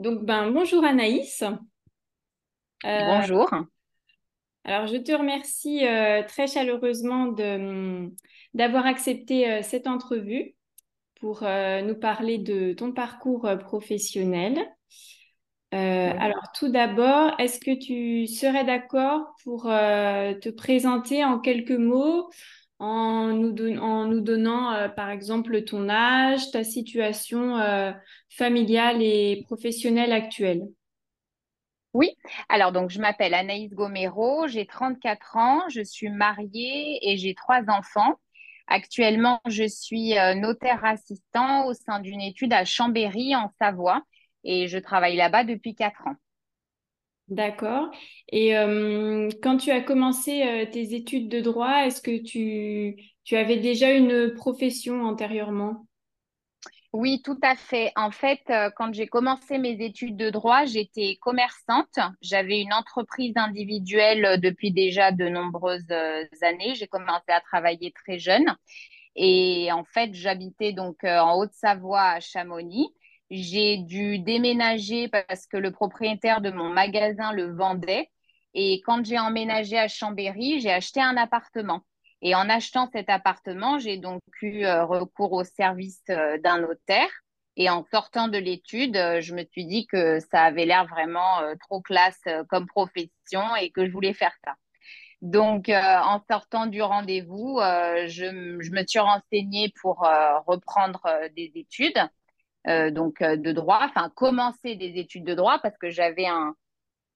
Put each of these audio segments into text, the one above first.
Donc, ben, bonjour Anaïs. Euh, bonjour. Alors, je te remercie euh, très chaleureusement de, d'avoir accepté euh, cette entrevue pour nous parler de ton parcours professionnel. Alors, tout d'abord, est-ce que tu serais d'accord pour te présenter en quelques mots en nous, donnant, euh, par exemple, ton âge, ta situation euh, familiale et professionnelle actuelle. Oui, alors donc je m'appelle Anaïs Gomero, j'ai 34 ans, je suis mariée et j'ai trois enfants. Actuellement, je suis euh, notaire assistant au sein d'une étude à Chambéry en Savoie et je travaille là-bas depuis quatre ans. D'accord. Et quand tu as commencé tes études de droit, est-ce que tu, tu avais déjà une profession antérieurement? Oui, tout à fait. En fait, quand j'ai commencé mes études de droit, j'étais commerçante. J'avais une entreprise individuelle depuis déjà de nombreuses années. J'ai commencé à travailler très jeune. Et en fait, j'habitais donc en Haute-Savoie à Chamonix. J'ai dû déménager parce que le propriétaire de mon magasin le vendait. Et quand j'ai emménagé à Chambéry, j'ai acheté un appartement. Et en achetant cet appartement, j'ai donc eu euh, recours au service euh, d'un notaire. Et en sortant de l'étude, euh, je me suis dit que ça avait l'air vraiment trop classe comme profession et que je voulais faire ça. Donc, en sortant du rendez-vous, je, je, me suis renseignée pour reprendre des études. Euh, donc euh, de droit, enfin commencer des études de droit parce que j'avais un,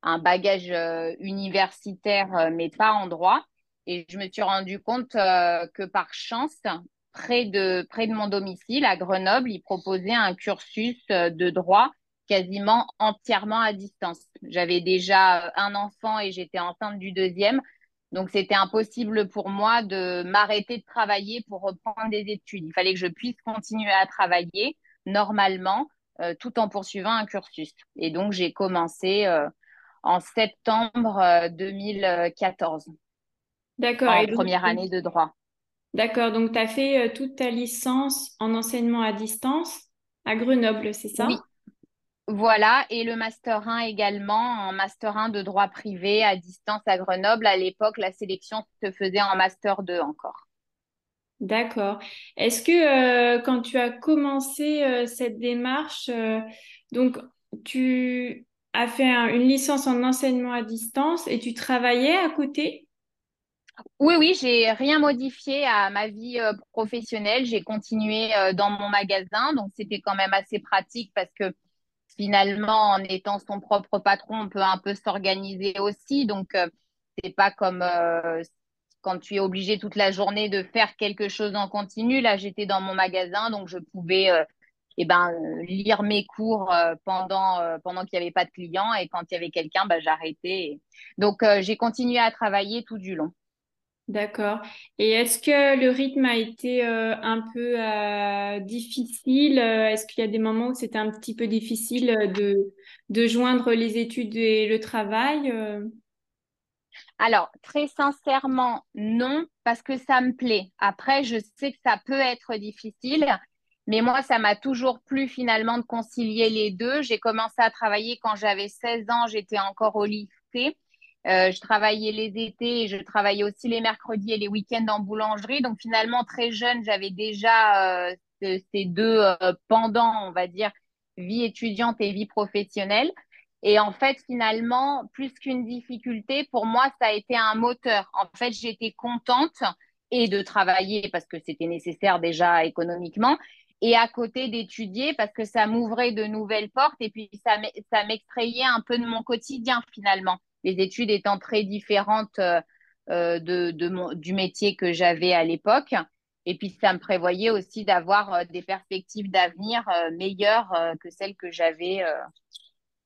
un, bagage euh, universitaire mais pas en droit. Et je me suis rendu compte que par chance, près de, près de mon domicile, à Grenoble, ils proposaient un cursus de droit quasiment entièrement à distance. J'avais déjà un enfant et j'étais enceinte du deuxième. Donc, c'était impossible pour moi de m'arrêter de travailler pour reprendre des études. Il fallait que je puisse continuer à travailler normalement euh, tout en poursuivant un cursus. Et donc, j'ai commencé euh, en septembre 2014. Euh, D'accord. En première année de droit. D'accord. Donc, tu as fait toute ta licence en enseignement à distance à Grenoble, c'est ça? Oui. Voilà, et le Master 1 également, en Master 1 de droit privé à distance à Grenoble. À l'époque, la sélection se faisait en Master 2 encore. D'accord. Est-ce que euh, quand tu as commencé euh, cette démarche, euh, donc tu as fait une licence en enseignement à distance et tu travaillais à côté? Oui, oui, j'ai rien modifié à ma vie professionnelle. J'ai continué dans mon magasin, donc c'était quand même assez pratique parce que finalement, en étant son propre patron, on peut un peu s'organiser aussi. Donc, c'est pas comme quand tu es obligé toute la journée de faire quelque chose en continu. Là, j'étais dans mon magasin, donc je pouvais euh, eh ben, lire mes cours euh, pendant, euh, pendant qu'il n'y avait pas de clients. Et quand il y avait quelqu'un, bah, j'arrêtais. Donc, j'ai continué à travailler tout du long. D'accord. Et est-ce que le rythme a été un peu difficile? Est-ce qu'il y a des moments où c'était un petit peu difficile de, de joindre les études et le travail? Alors, très sincèrement, non, parce que ça me plaît. Après, je sais que ça peut être difficile, mais moi, ça m'a toujours plu finalement de concilier les deux. J'ai commencé à travailler quand j'avais 16 ans, j'étais encore au lycée. Euh, je travaillais les étés et je travaillais aussi les mercredis et les week-ends en boulangerie. Donc finalement, très jeune, j'avais déjà euh, ces deux euh, pendants, on va dire, vie étudiante et vie professionnelle. Et en fait, finalement, plus qu'une difficulté, pour moi, ça a été un moteur. En fait, j'étais contente et de travailler parce que c'était nécessaire déjà économiquement, et à côté d'étudier parce que ça m'ouvrait de nouvelles portes et puis ça m'extrayait un peu de mon quotidien finalement. Les études étant très différentes euh, euh, de, du métier que j'avais à l'époque. Et puis ça me prévoyait aussi d'avoir euh, des perspectives d'avenir meilleures que celles que j'avais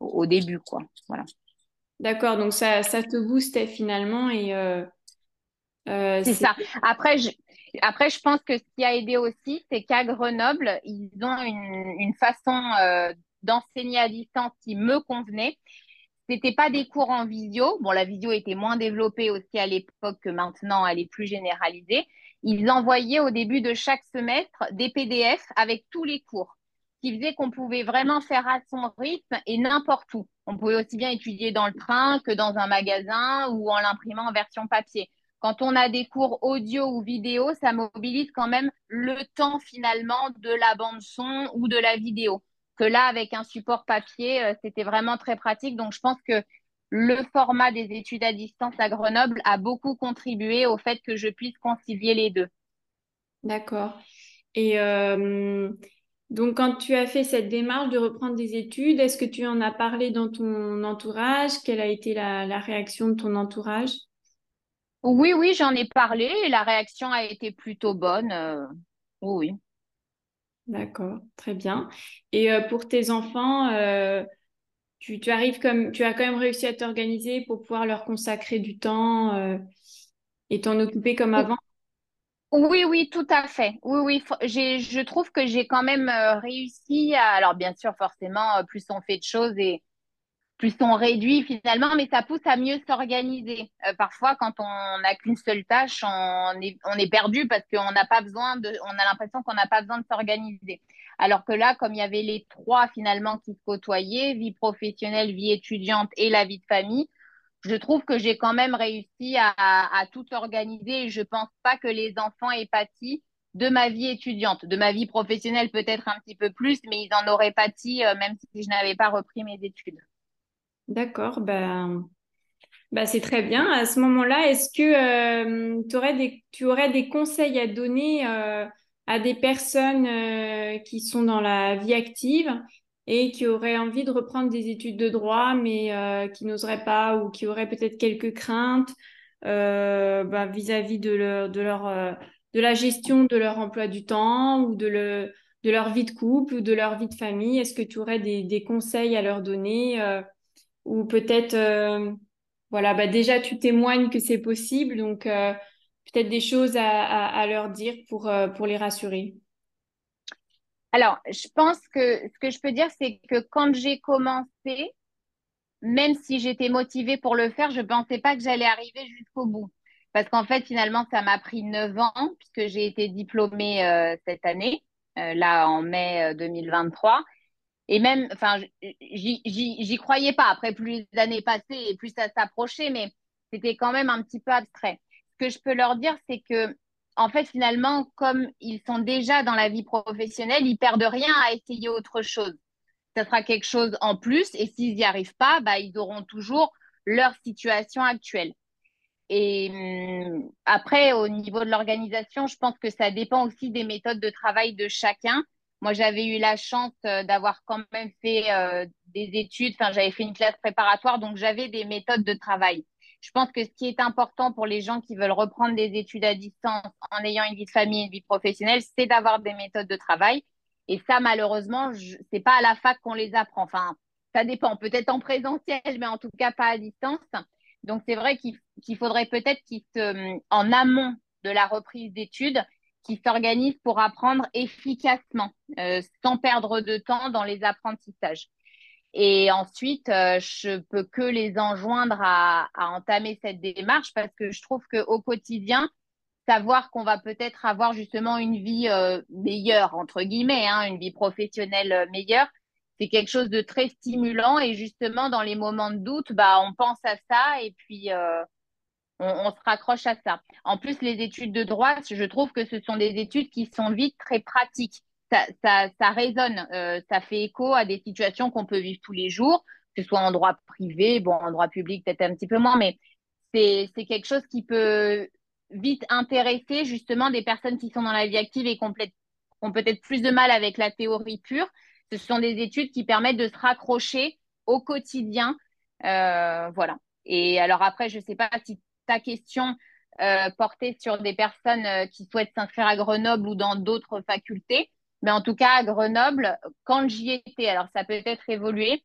au, début, quoi. Voilà. D'accord, donc ça, ça te boostait finalement et euh, euh, c'est ça. Après je, après, je pense que ce qui a aidé aussi, c'est qu'à Grenoble, ils ont une, une façon euh, d'enseigner à distance qui me convenait. C'était pas des cours en visio. Bon, la visio était moins développée aussi à l'époque que maintenant, elle est plus généralisée. Ils envoyaient au début de chaque semestre des PDF avec tous les cours. Qui faisait qu'on pouvait vraiment faire à son rythme et n'importe où. On pouvait aussi bien étudier dans le train que dans un magasin ou en l'imprimant en version papier. Quand on a des cours audio ou vidéo, ça mobilise quand même le temps finalement de la bande son ou de la vidéo. Que là, avec un support papier, euh, c'était vraiment très pratique. Donc, je pense que le format des études à distance à Grenoble a beaucoup contribué au fait que je puisse concilier les deux. D'accord. Et euh, donc, quand tu as fait cette démarche de reprendre des études, est-ce que tu en as parlé dans ton entourage? Quelle a été la, réaction de ton entourage? Oui, oui, j'en ai parlé et la réaction a été plutôt bonne. Euh, oui. D'accord, très bien. Et euh, pour tes enfants, tu, arrives comme, tu as quand même réussi à t'organiser pour pouvoir leur consacrer du temps et t'en occuper comme avant? Oui, oui, tout à fait. Oui, oui, je trouve que j'ai quand même euh, réussi à. Alors, bien sûr, forcément, euh, plus on fait de choses et plus on réduit finalement, mais ça pousse à mieux s'organiser. Euh, parfois, quand on n'a qu'une seule tâche, on est, on est perdu parce qu'on n'a pas besoin de. On a l'impression qu'on n'a pas besoin de s'organiser. Alors que là, comme il y avait les trois finalement qui se côtoyaient, vie professionnelle, vie étudiante et la vie de famille, je trouve que j'ai quand même réussi à, tout organiser et je pense pas que les enfants aient pâti de ma vie étudiante, de ma vie professionnelle peut-être un petit peu plus, mais ils en auraient pâti euh, même si je n'avais pas repris mes études. D'accord, ben, ben c'est très bien. À ce moment-là, est-ce que euh, tu aurais des conseils à donner euh, à des personnes qui sont dans la vie active et qui auraient envie de reprendre des études de droit, mais euh, qui n'oseraient pas ou qui auraient peut-être quelques craintes euh, bah, vis-à-vis de leur, de leur euh, de la gestion de leur emploi du temps ou de, le, de leur vie de couple ou de leur vie de famille. Est-ce que tu aurais des, des, conseils à leur donner ou peut-être voilà bah déjà tu témoignes que c'est possible donc peut-être des choses à, à, leur dire pour, pour les rassurer. Alors, je pense que ce que je peux dire, c'est que quand j'ai commencé, même si j'étais motivée pour le faire, je ne pensais pas que j'allais arriver jusqu'au bout. Parce qu'en fait, finalement, ça m'a pris neuf ans, puisque j'ai été diplômée euh, cette année, euh, là en mai 2023. Euh, et même, enfin, j'y croyais pas. Après, plus les années passaient et plus ça s'approchait, mais c'était quand même un petit peu abstrait. Ce que je peux leur dire, c'est que en fait, finalement, comme ils sont déjà dans la vie professionnelle, ils perdent rien à essayer autre chose. Ça sera quelque chose en plus et s'ils n'y arrivent pas, bah, ils auront toujours leur situation actuelle. Et hum, après, au niveau de l'organisation, je pense que ça dépend aussi des méthodes de travail de chacun. Moi, j'avais eu la chance euh, d'avoir quand même fait euh, des études, enfin, j'avais fait une classe préparatoire, donc j'avais des méthodes de travail. Je pense que ce qui est important pour les gens qui veulent reprendre des études à distance en ayant une vie de famille et une vie professionnelle, c'est d'avoir des méthodes de travail. Et ça, malheureusement, c'est pas à la fac qu'on les apprend. Enfin, ça dépend, peut-être en présentiel, mais en tout cas pas à distance. Donc, c'est vrai qu'il faudrait peut-être qu'ils en amont de la reprise d'études, qu'ils s'organisent pour apprendre efficacement, euh, sans perdre de temps dans les apprentissages. Et ensuite, euh, je peux que les enjoindre à, entamer cette démarche parce que je trouve qu'au quotidien, savoir qu'on va peut-être avoir justement une vie euh, meilleure, entre guillemets, hein, une vie professionnelle euh, meilleure, c'est quelque chose de très stimulant. Et justement, dans les moments de doute, bah, on pense à ça et puis on, on, se raccroche à ça. En plus, les études de droit, je trouve que ce sont des études qui sont vite très pratiques ça, ça, ça résonne, euh, ça fait écho à des situations qu'on peut vivre tous les jours, que ce soit en droit privé, bon, en droit public peut-être un petit peu moins, mais c'est quelque chose qui peut vite intéresser justement des personnes qui sont dans la vie active et qui ont peut-être plus de mal avec la théorie pure. Ce sont des études qui permettent de se raccrocher au quotidien. Euh, voilà. Et alors après, je ne sais pas si ta question euh, portait sur des personnes qui souhaitent s'inscrire à Grenoble ou dans d'autres facultés. Mais en tout cas, à Grenoble, quand j'y étais, alors ça peut être évolué,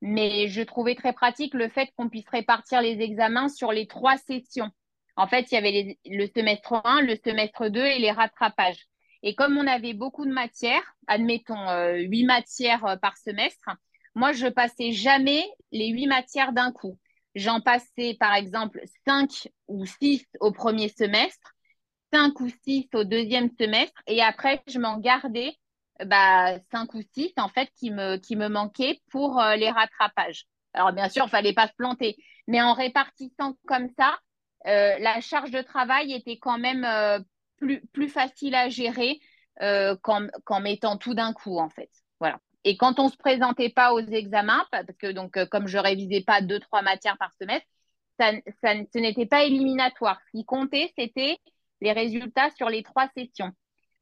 mais je trouvais très pratique le fait qu'on puisse répartir les examens sur les trois sessions. En fait, il y avait le semestre 1, le semestre 2 et les rattrapages. Et comme on avait beaucoup de matières, admettons euh, huit matières euh, par semestre, moi, je passais jamais les huit matières d'un coup. J'en passais, par exemple, cinq ou six au premier semestre cinq ou six au deuxième semestre et après, je m'en gardais bah, cinq ou six en fait qui me, qui me manquaient pour euh, les rattrapages. Alors bien sûr, il fallait pas se planter, mais en répartissant comme ça, euh, la charge de travail était quand même euh, plus, plus facile à gérer qu'en mettant tout d'un coup en fait. Voilà. Et quand on se présentait pas aux examens, parce que donc comme je révisais pas deux trois matières par semestre, ça, ça ce n'était pas éliminatoire. Ce qui comptait, c'était les résultats sur les trois sessions.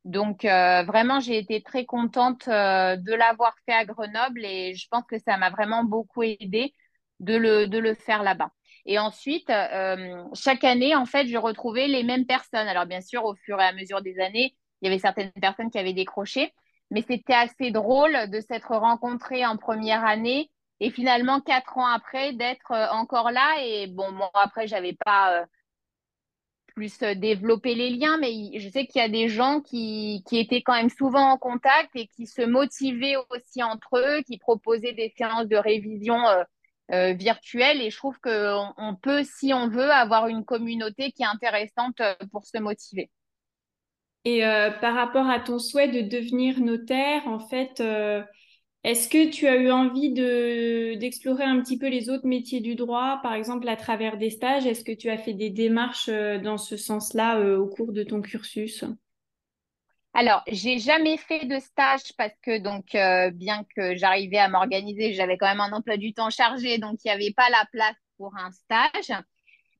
Donc, euh, vraiment, j'ai été très contente euh, de l'avoir fait à Grenoble et je pense que ça m'a vraiment beaucoup aidé de le, de le faire là-bas. Et ensuite, euh, chaque année, en fait, je retrouvais les mêmes personnes. Alors, bien sûr, au fur et à mesure des années, il y avait certaines personnes qui avaient décroché, mais c'était assez drôle de s'être rencontrés en première année et finalement, quatre ans après, d'être encore là. Et bon, moi, après, j'avais pas plus euh, développer les liens, mais je sais qu'il y a des gens qui, qui, étaient quand même souvent en contact et qui se motivaient aussi entre eux, qui proposaient des séances de révision euh, euh, virtuelles. Et je trouve qu'on on peut, si on veut, avoir une communauté qui est intéressante pour se motiver. Et par rapport à ton souhait de devenir notaire, en fait, est-ce que tu as eu envie de, d'explorer un petit peu les autres métiers du droit, par exemple à travers des stages? Est-ce que tu as fait des démarches euh, dans ce sens-là euh, au cours de ton cursus? Alors, j'ai jamais fait de stage parce que donc euh, bien que j'arrivais à m'organiser, j'avais quand même un emploi du temps chargé, donc il n'y avait pas la place pour un stage.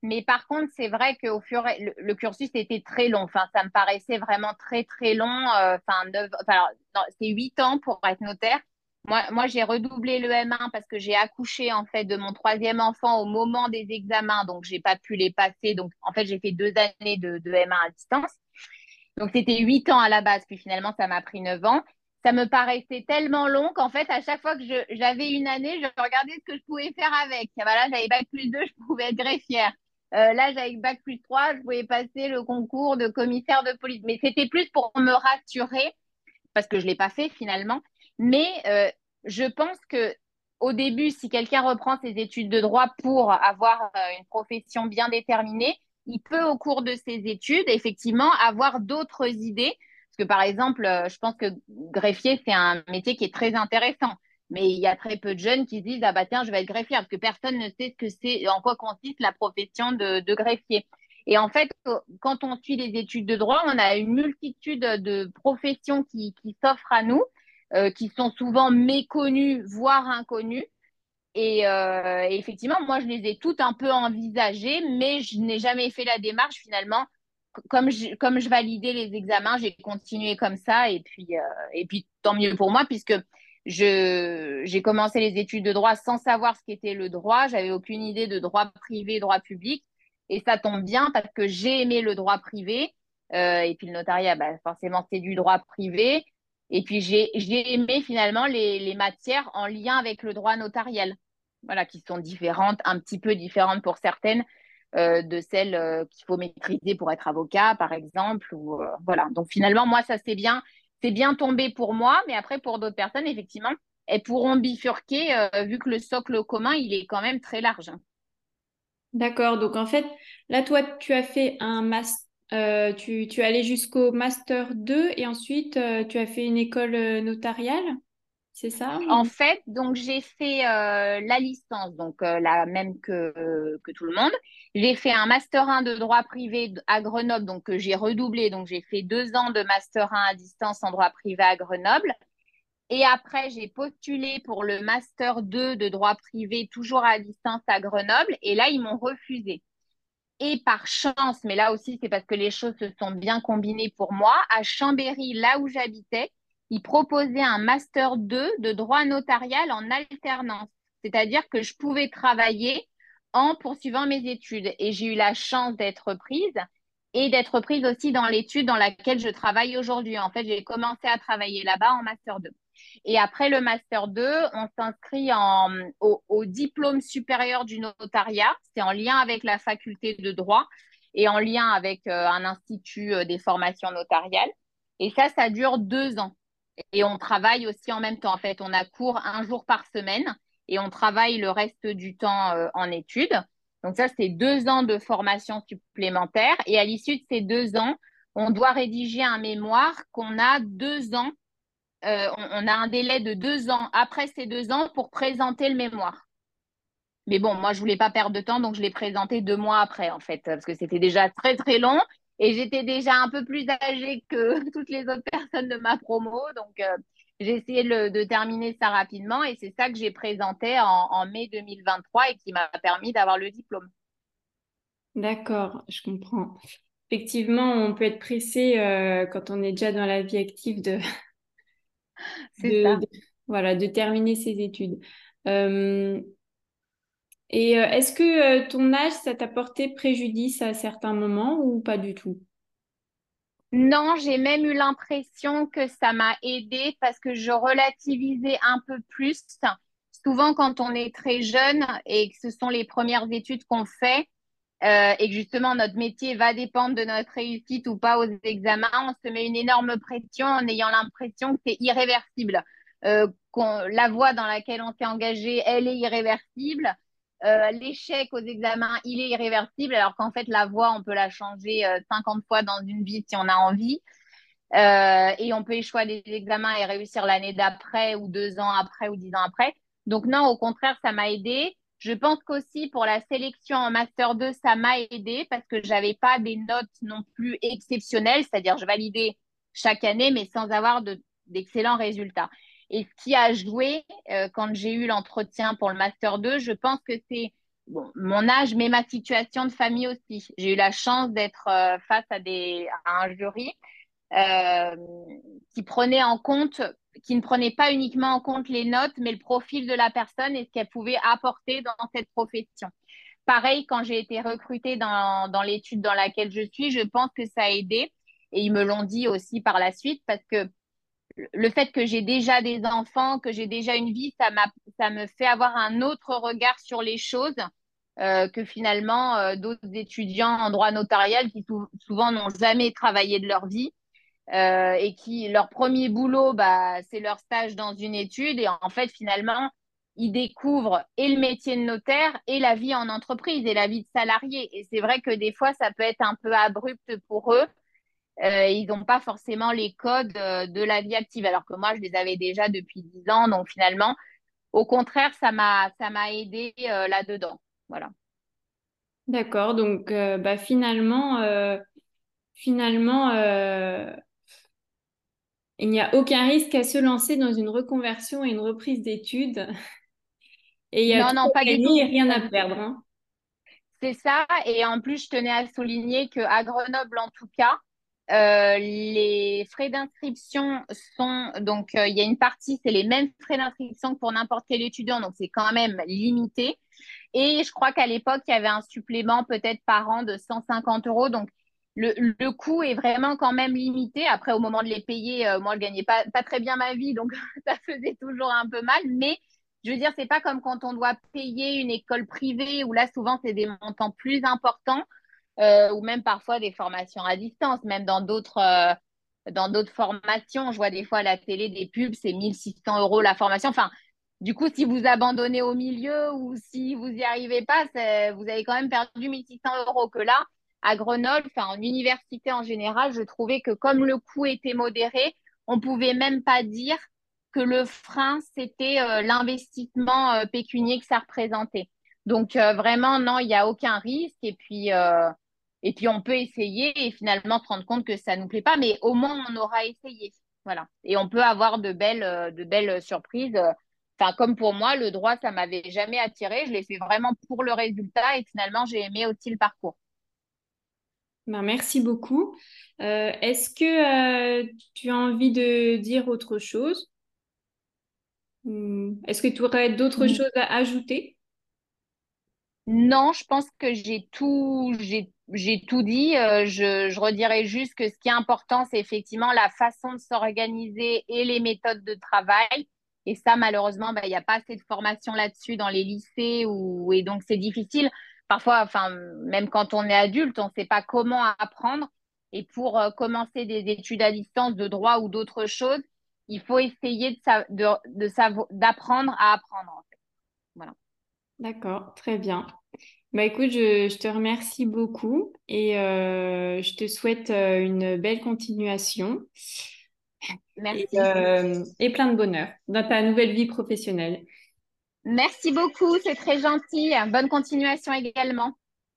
Mais par contre, c'est vrai qu'au fur et le, cursus était très long. Enfin, ça me paraissait vraiment très très long. Enfin c'est huit ans pour être notaire. Moi, moi j'ai redoublé le M1 parce que j'ai accouché en fait de mon troisième enfant au moment des examens, donc j'ai pas pu les passer. Donc en fait, j'ai fait deux années de, de M1 à distance. Donc c'était huit ans à la base, puis finalement ça m'a pris neuf ans. Ça me paraissait tellement long qu'en fait, à chaque fois que j'avais une année, je regardais ce que je pouvais faire avec. Ah bah là, j'avais bac plus 2, je pouvais être greffière. Euh, là, j'avais bac plus 3, je pouvais passer le concours de commissaire de police. Mais c'était plus pour me rassurer, parce que je ne l'ai pas fait finalement, mais euh, je pense que au début, si quelqu'un reprend ses études de droit pour avoir euh, une profession bien déterminée, il peut au cours de ses études effectivement avoir d'autres idées. Parce que par exemple, euh, je pense que greffier, c'est un métier qui est très intéressant. Mais il y a très peu de jeunes qui se disent ah bah tiens je vais être greffier parce que personne ne sait ce que c'est en quoi consiste la profession de, greffier. Et en fait, quand on suit les études de droit, on a une multitude de professions qui, s'offrent à nous qui sont souvent méconnues, voire inconnues. Et, euh, effectivement, moi, je les ai toutes un peu envisagées, mais je n'ai jamais fait la démarche finalement. Comme je, comme je validais les examens, j'ai continué comme ça. Et puis, euh, et puis, tant mieux pour moi, puisque j'ai commencé les études de droit sans savoir ce qu'était le droit. J'avais aucune idée de droit privé, droit public. Et ça tombe bien parce que j'ai aimé le droit privé. et puis le notariat, bah, forcément, c'est du droit privé. Et puis, j'ai aimé finalement les, matières en lien avec le droit notarial, voilà, qui sont différentes, un petit peu différentes pour certaines euh, de celles euh, qu'il faut maîtriser pour être avocat, par exemple. Euh, voilà. Donc, finalement, moi, ça c'est bien, c'est bien tombé pour moi, mais après, pour d'autres personnes, effectivement, elles pourront bifurquer vu que le socle commun, il est quand même très large. D'accord. Donc, en fait, là, toi, tu as fait un master euh, tu, es allé jusqu'au Master 2 et ensuite euh, tu as fait une école euh, notariale, c'est ça En fait, donc j'ai fait la licence, donc la même que, que tout le monde. J'ai fait un Master 1 de droit privé à Grenoble, donc j'ai redoublé, donc j'ai fait deux ans de Master 1 à distance en droit privé à Grenoble. Et après, j'ai postulé pour le Master 2 de droit privé, toujours à distance à Grenoble. Et là, ils m'ont refusé. Et par chance, mais là aussi, c'est parce que les choses se sont bien combinées pour moi, à Chambéry, là où j'habitais, ils proposaient un master 2 de droit notarial en alternance. C'est-à-dire que je pouvais travailler en poursuivant mes études. Et j'ai eu la chance d'être prise et d'être prise aussi dans l'étude dans laquelle je travaille aujourd'hui. En fait, j'ai commencé à travailler là-bas en master 2. Et après le Master 2, on s'inscrit au, diplôme supérieur du notariat. C'est en lien avec la faculté de droit et en lien avec euh, un institut euh, des formations notariales. Et ça, ça dure deux ans. Et on travaille aussi en même temps. En fait, on a cours un jour par semaine et on travaille le reste du temps euh, en études. Donc ça, c'est deux ans de formation supplémentaire. Et à l'issue de ces deux ans, on doit rédiger un mémoire qu'on a deux ans on, a un délai de deux ans après ces deux ans pour présenter le mémoire. Mais bon, moi, je voulais pas perdre de temps, donc je l'ai présenté deux mois après, en fait, parce que c'était déjà très, très long. Et j'étais déjà un peu plus âgée que toutes les autres personnes de ma promo. Donc, euh, j'ai essayé de terminer ça rapidement. Et c'est ça que j'ai présenté en, mai 2023 et qui m'a permis d'avoir le diplôme. D'accord, je comprends. Effectivement, on peut être pressé euh, quand on est déjà dans la vie active de, voilà, de terminer ses études. Euh, et euh, est-ce que euh, ton âge, ça t'a porté préjudice à certains moments ou pas du tout? Non, j'ai même eu l'impression que ça m'a aidé parce que je relativisais un peu plus. Souvent, quand on est très jeune et que ce sont les premières études qu'on fait, euh, et que justement notre métier va dépendre de notre réussite ou pas aux examens, on se met une énorme pression en ayant l'impression que c'est irréversible. la voie dans laquelle on s'est engagé, elle est irréversible. Euh, l'échec aux examens, il est irréversible, alors qu'en fait, la voie, on peut la changer 50 euh, fois dans une vie si on a envie. Euh, et on peut échouer les examens et réussir l'année d'après, ou deux ans après, ou dix ans après. Donc non, au contraire, ça m'a aidé. Je pense qu'aussi pour la sélection en Master 2, ça m'a aidé parce que j'avais pas des notes non plus exceptionnelles, c'est-à-dire je validais chaque année, mais sans avoir d'excellents résultats. Et ce qui a joué euh, quand j'ai eu l'entretien pour le Master 2, je pense que c'est bon, mon âge, mais ma situation de famille aussi. J'ai eu la chance d'être euh, face à, des, à un jury euh, qui prenait en compte, qui ne prenait pas uniquement en compte les notes, mais le profil de la personne et ce qu'elle pouvait apporter dans cette profession. Pareil, quand j'ai été recrutée dans, dans l'étude dans laquelle je suis, je pense que ça a aidé. Et ils me l'ont dit aussi par la suite parce que le fait que j'ai déjà des enfants, que j'ai déjà une vie, ça, ça me fait avoir un autre regard sur les choses euh, que finalement euh, d'autres étudiants en droit notarial qui souvent n'ont jamais travaillé de leur vie euh, et qui leur premier boulot, bah, c'est leur stage dans une étude et en fait finalement ils découvrent et le métier de notaire et la vie en entreprise et la vie de salarié. Et c'est vrai que des fois ça peut être un peu abrupt pour eux. Euh, ils n'ont pas forcément les codes euh, de la vie active, alors que moi, je les avais déjà depuis 10 ans. Donc, finalement, au contraire, ça m'a, ça m'a aidé là-dedans. Voilà. D'accord. Donc, bah, finalement, finalement il n'y a aucun risque à se lancer dans une reconversion et une reprise d'études. Et il y a non, non, pas rien à perdre. Hein. C'est ça. Et en plus, je tenais à souligner qu'à Grenoble, en tout cas, euh, les frais d'inscription sont donc euh, il y a une partie c'est les mêmes frais d'inscription que pour n'importe quel étudiant donc c'est quand même limité et je crois qu'à l'époque il y avait un supplément peut-être par an de 150 euros donc le, coût est vraiment quand même limité après au moment de les payer euh, moi je gagnais pas très bien ma vie donc ça faisait toujours un peu mal mais je veux dire c'est pas comme quand on doit payer une école privée où là souvent c'est des montants plus importants euh, ou même parfois des formations à distance, même dans d'autres euh, dans d'autres formations. Je vois des fois la télé des pubs, c'est 1600 euros la formation. Enfin, du coup, si vous abandonnez au milieu ou si vous n'y arrivez pas, vous avez quand même perdu 1600 euros. Que là, à Grenoble, en université en général, je trouvais que comme le coût était modéré, on pouvait même pas dire que le frein, c'était euh, l'investissement pécunier que ça représentait. Donc vraiment, non, il n'y a aucun risque. Et puis, on peut essayer et finalement se rendre compte que ça ne nous plaît pas, mais au moins, on aura essayé. Voilà. Et on peut avoir de belles, euh, de belles surprises. Comme pour moi, le droit, ça m'avait jamais attiré. Je l'ai fait vraiment pour le résultat et finalement, j'ai aimé aussi le parcours. Ben, merci beaucoup. Euh, est-ce que euh, tu as envie de dire autre chose? Est-ce que tu aurais d'autres choses à ajouter? Non, je pense que j'ai tout, j'ai tout dit. Euh, je, je, redirais juste que ce qui est important, c'est effectivement la façon de s'organiser et les méthodes de travail. Et ça, malheureusement, bah, il n'y a pas assez de formation là-dessus dans les lycées où, et donc c'est difficile. Parfois, enfin, même quand on est adulte, on ne sait pas comment apprendre. Et pour euh, commencer des études à distance de droit ou d'autres choses, il faut essayer de, de, d'apprendre à apprendre. En fait. Voilà. D'accord, très bien. Bah écoute, je, te remercie beaucoup et euh, je te souhaite euh, une belle continuation. Merci. et plein de bonheur dans ta nouvelle vie professionnelle. Merci beaucoup, c'est très gentil. Bonne continuation également.